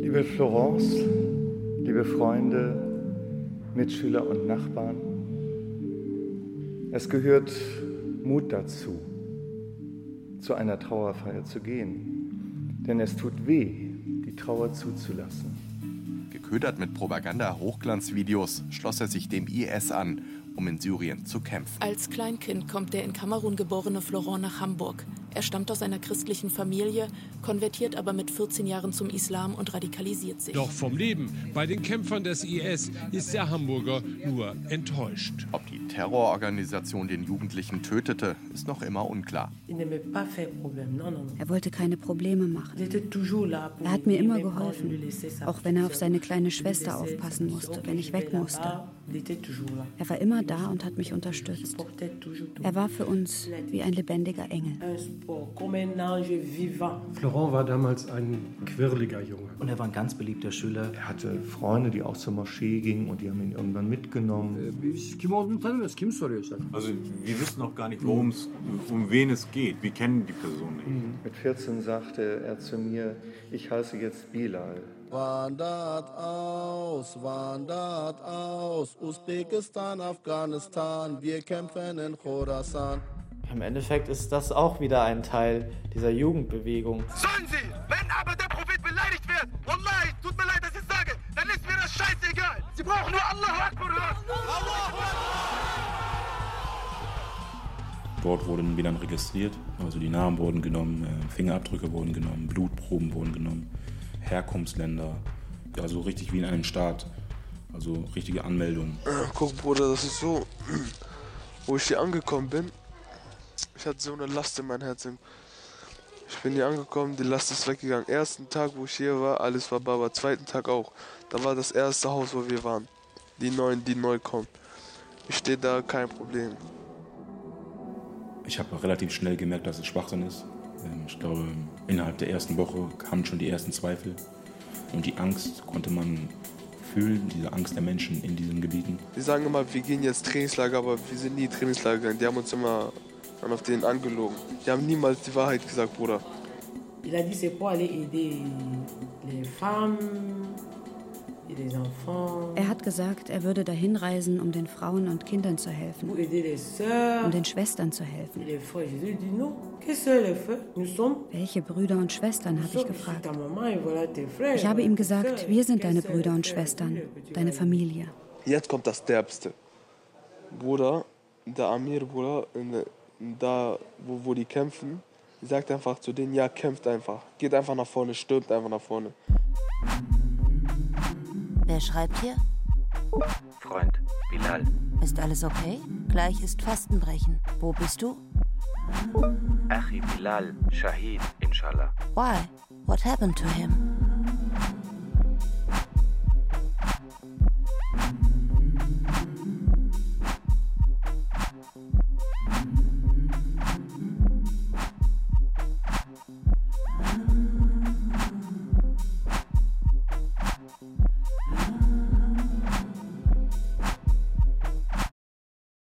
Liebe Florence, liebe Freunde, Mitschüler und Nachbarn, es gehört Mut dazu, zu einer Trauerfeier zu gehen. Denn es tut weh, die Trauer zuzulassen. Geködert mit Propaganda-Hochglanzvideos schloss er sich dem IS an, um in Syrien zu kämpfen. Als Kleinkind kommt der in Kamerun geborene Florent nach Hamburg. Er stammt aus einer christlichen Familie, konvertiert aber mit 14 Jahren zum Islam und radikalisiert sich. Doch vom Leben bei den Kämpfern des IS ist der Hamburger nur enttäuscht. Ob die Terrororganisation den Jugendlichen tötete, ist noch immer unklar. Er wollte keine Probleme machen. Er hat mir immer geholfen, auch wenn er auf seine kleine Schwester aufpassen musste, wenn ich weg musste. Er war immer da und hat mich unterstützt. Er war für uns wie ein lebendiger Engel. Florent war damals ein quirliger Junge. Und er war ein ganz beliebter Schüler. Er hatte Freunde, die auch zur Moschee gingen und die haben ihn irgendwann mitgenommen. Also wir wissen noch gar nicht, worum es, um wen es geht. Wir kennen die Person nicht. Mit 14 sagte er zu mir, ich heiße jetzt Bilal. Wandert aus, wandert aus, Usbekistan, Afghanistan, wir kämpfen in Khorasan. Im Endeffekt ist das auch wieder ein Teil dieser Jugendbewegung. Sollen sie, wenn aber der Prophet beleidigt wird, Wallahi, tut mir leid, dass ich sage, dann ist mir das scheißegal. Sie brauchen nur Dort wurden dann registriert, also die Namen wurden genommen, äh, Fingerabdrücke wurden genommen, Blutproben wurden genommen, Herkunftsländer, also richtig wie in einem Staat, also richtige Anmeldungen. Guck Bruder, das ist so, wo ich hier angekommen bin, ich hatte so eine Last in meinem Herzen. Ich bin hier angekommen, die Last ist weggegangen. Ersten Tag, wo ich hier war, alles war Baba. Zweiten Tag auch. Da war das erste Haus, wo wir waren. Die Neuen, die neu kommen. Ich stehe da, kein Problem. Ich habe relativ schnell gemerkt, dass es Schwachsinn ist. Ähm, Ich glaube, innerhalb der ersten Woche kamen schon die ersten Zweifel. Und die Angst konnte man fühlen, diese Angst der Menschen in diesen Gebieten. Die sagen immer, wir gehen jetzt Trainingslager, aber wir sind nie Trainingslager gegangen. Die haben uns immer dann auf denen angelogen. Die haben niemals die Wahrheit gesagt, Bruder. Il a dit c'est pour aller aider les femmes. Er hat gesagt, er würde dahin reisen, um den Frauen und Kindern zu helfen, um den Schwestern zu helfen. Welche Brüder und Schwestern, habe ich gefragt. Ich habe ihm gesagt, wir sind deine Brüder und Schwestern, deine. Familie. Jetzt kommt das Derbste. Bruder, der Amir, Bruder, da, wo, wo die kämpfen, sagt einfach zu denen, ja, kämpft einfach. Geht einfach nach vorne, stirbt einfach nach vorne. Wer schreibt hier? Freund, Bilal. Ist alles okay? Gleich ist Fastenbrechen. Wo bist du? Achi Bilal, Shahid, inshallah. Why? What happened to him?